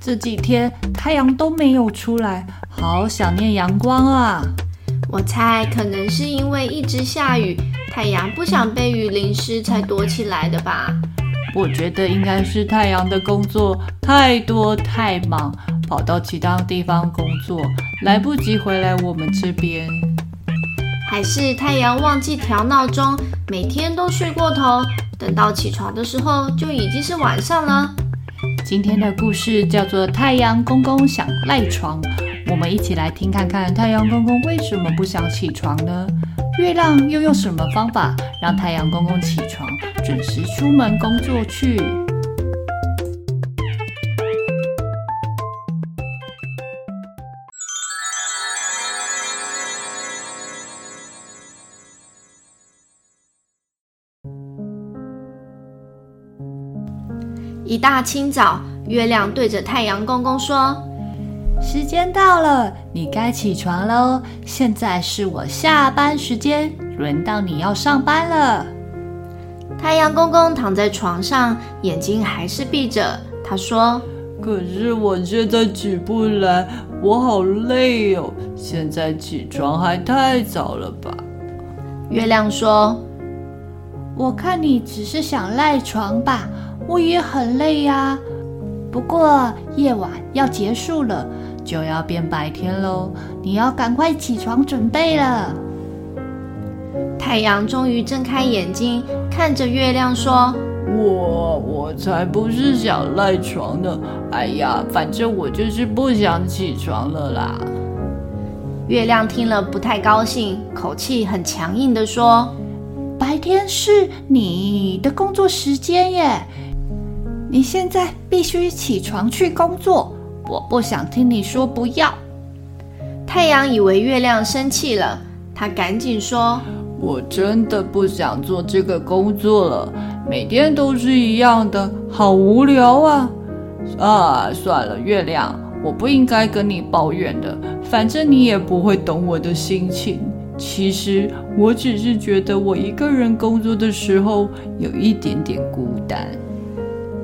这几天太阳都没有出来，好想念阳光啊！我猜可能是因为一直下雨，太阳不想被雨淋湿才躲起来的吧。我觉得应该是太阳的工作太多太忙，跑到其他地方工作，来不及回来我们这边。还是太阳忘记调闹钟，每天都睡过头，等到起床的时候就已经是晚上了。今天的故事叫做《太阳公公想赖床》，我们一起来听看看太阳公公为什么不想起床呢？月亮又用什么方法让太阳公公起床，准时出门工作去？一大清早，月亮对着太阳公公说：“时间到了，你该起床喽。现在是我下班时间，轮到你要上班了。”太阳公公躺在床上，眼睛还是闭着。他说：“可是我现在起不来，我好累哦。现在起床还太早了吧？”月亮说：“我看你只是想赖床吧。”我也很累呀，不过夜晚要结束了，就要变白天喽。你要赶快起床准备了。太阳终于睁开眼睛，看着月亮说：“我我才不是想赖床呢！哎呀，反正我就是不想起床了啦。”月亮听了不太高兴，口气很强硬的说：“白天是你的工作时间耶。”你现在必须起床去工作，我不想听你说不要。太阳以为月亮生气了，他赶紧说：“我真的不想做这个工作了，每天都是一样的，好无聊啊！”啊，算了，月亮，我不应该跟你抱怨的，反正你也不会懂我的心情。其实我只是觉得我一个人工作的时候有一点点孤单。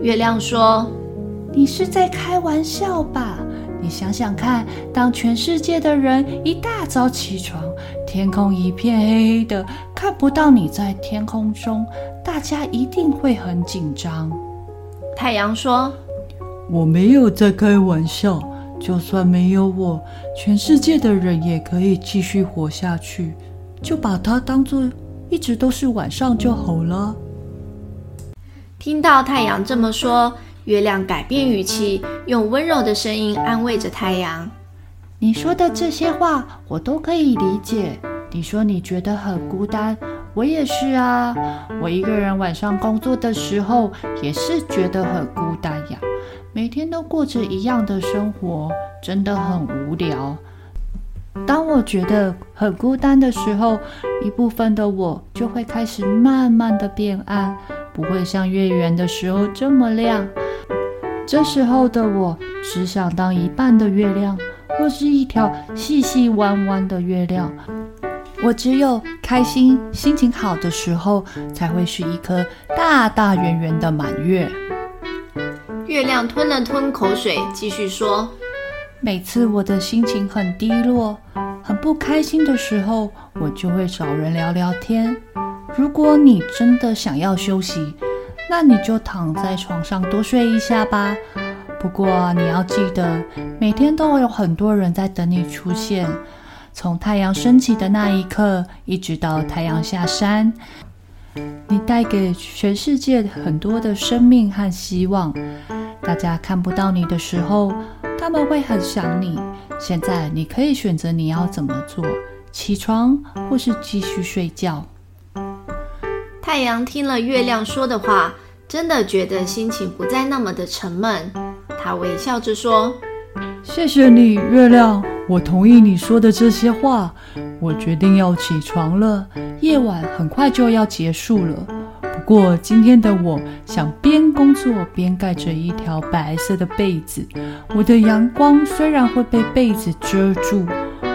月亮说：“你是在开玩笑吧？你想想看，当全世界的人一大早起床，天空一片黑黑的，看不到你在天空中，大家一定会很紧张。”太阳说：“我没有在开玩笑，就算没有我，全世界的人也可以继续活下去，就把它当做一直都是晚上就好了。”听到太阳这么说，月亮改变语气，用温柔的声音安慰着太阳：“你说的这些话，我都可以理解。你说你觉得很孤单，我也是啊。我一个人晚上工作的时候，也是觉得很孤单呀。每天都过着一样的生活，真的很无聊。当我觉得很孤单的时候，一部分的我就会开始慢慢的变暗。”不会像月圆的时候这么亮。这时候的我只想当一半的月亮，或是一条细细弯弯的月亮。我只有开心、心情好的时候，才会是一颗大大圆圆的满月。月亮吞了吞口水，继续说：“每次我的心情很低落、很不开心的时候，我就会找人聊聊天。”如果你真的想要休息，那你就躺在床上多睡一下吧。不过你要记得，每天都会有很多人在等你出现。从太阳升起的那一刻，一直到太阳下山，你带给全世界很多的生命和希望。大家看不到你的时候，他们会很想你。现在你可以选择你要怎么做：起床，或是继续睡觉。太阳听了月亮说的话，真的觉得心情不再那么的沉闷。他微笑着说：“谢谢你，月亮，我同意你说的这些话。我决定要起床了，夜晚很快就要结束了。”不过今天的我想边工作边盖着一条白色的被子，我的阳光虽然会被被子遮住，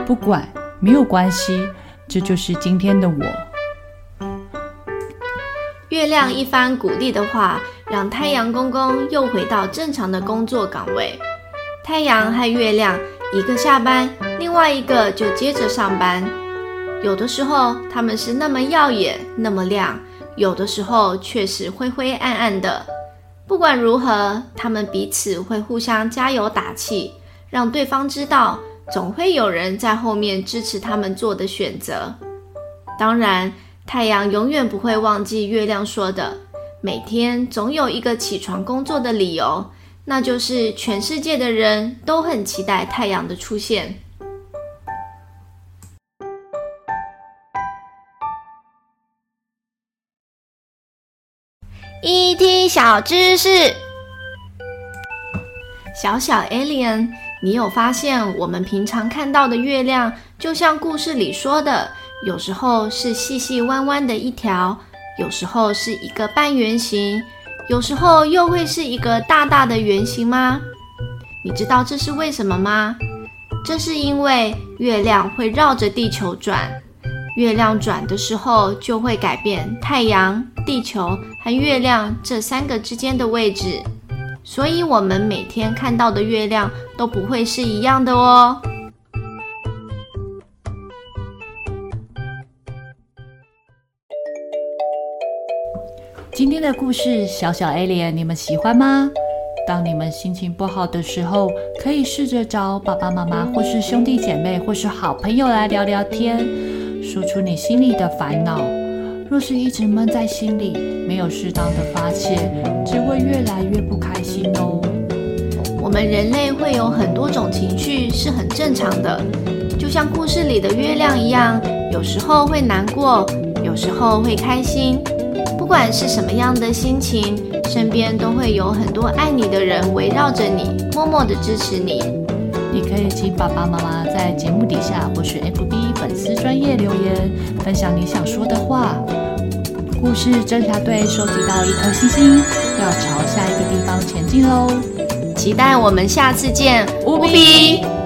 不管，没有关系，这就是今天的我。月亮一番鼓励的话，让太阳公公又回到正常的工作岗位。太阳和月亮一个下班，另外一个就接着上班。有的时候他们是那么耀眼，那么亮。有的时候却是灰灰暗暗的。不管如何，他们彼此会互相加油打气，让对方知道总会有人在后面支持他们做的选择。当然，太阳永远不会忘记月亮说的：每天总有一个起床工作的理由，那就是全世界的人都很期待太阳的出现。ET 小知识，小小 Alien，你有发现我们平常看到的月亮，就像故事里说的，有时候是细细弯弯的一条，有时候是一个半圆形，有时候又会是一个大大的圆形吗？你知道这是为什么吗？这是因为月亮会绕着地球转。月亮转的时候，就会改变太阳、地球和月亮这三个之间的位置，所以我们每天看到的月亮都不会是一样的哦。今天的故事，小小 Alien，你们喜欢吗？当你们心情不好的时候，可以试着找爸爸妈妈，或是兄弟姐妹，或是好朋友来聊聊天。说出你心里的烦恼。若是一直闷在心里，没有适当的发泄，只会越来越不开心哦。我们人类会有很多种情绪，是很正常的。就像故事里的月亮一样，有时候会难过，有时候会开心。不管是什么样的心情，身边都会有很多爱你的人围绕着你，默默的支持你。你可以请爸爸妈妈在节目底下或是 FB 粉丝专业留言，分享你想说的话。故事侦查队收集到一颗星星，要朝下一个地方前进喽！期待我们下次见，无比。